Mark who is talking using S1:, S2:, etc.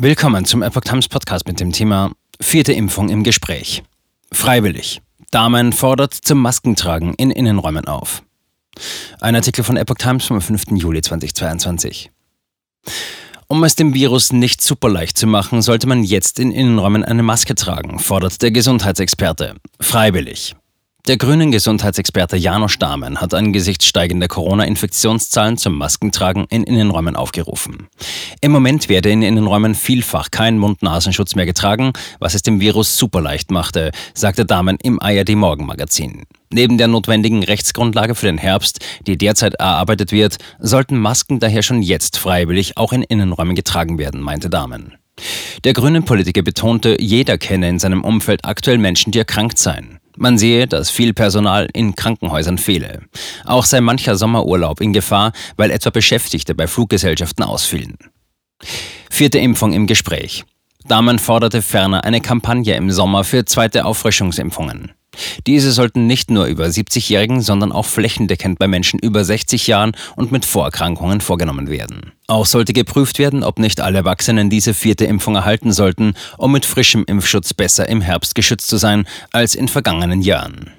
S1: Willkommen zum Epoch Times Podcast mit dem Thema Vierte Impfung im Gespräch. Freiwillig. Damen fordert zum Maskentragen in Innenräumen auf. Ein Artikel von Epoch Times vom 5. Juli 2022. Um es dem Virus nicht super leicht zu machen, sollte man jetzt in Innenräumen eine Maske tragen, fordert der Gesundheitsexperte. Freiwillig. Der grünen Gesundheitsexperte Janosch Dahmen hat angesichts steigender Corona-Infektionszahlen zum Maskentragen in Innenräumen aufgerufen. Im Moment werde in Innenräumen vielfach kein Mund-Nasenschutz mehr getragen, was es dem Virus super leicht machte, sagte Dahmen im ARD Morgenmagazin. Neben der notwendigen Rechtsgrundlage für den Herbst, die derzeit erarbeitet wird, sollten Masken daher schon jetzt freiwillig auch in Innenräumen getragen werden, meinte Dahmen. Der grünen Politiker betonte, jeder kenne in seinem Umfeld aktuell Menschen, die erkrankt seien. Man sehe, dass viel Personal in Krankenhäusern fehle. Auch sei mancher Sommerurlaub in Gefahr, weil etwa Beschäftigte bei Fluggesellschaften ausfielen. Vierte Impfung im Gespräch. Damen forderte ferner eine Kampagne im Sommer für zweite Auffrischungsimpfungen. Diese sollten nicht nur über 70-Jährigen, sondern auch flächendeckend bei Menschen über 60 Jahren und mit Vorerkrankungen vorgenommen werden. Auch sollte geprüft werden, ob nicht alle Erwachsenen diese vierte Impfung erhalten sollten, um mit frischem Impfschutz besser im Herbst geschützt zu sein als in vergangenen Jahren.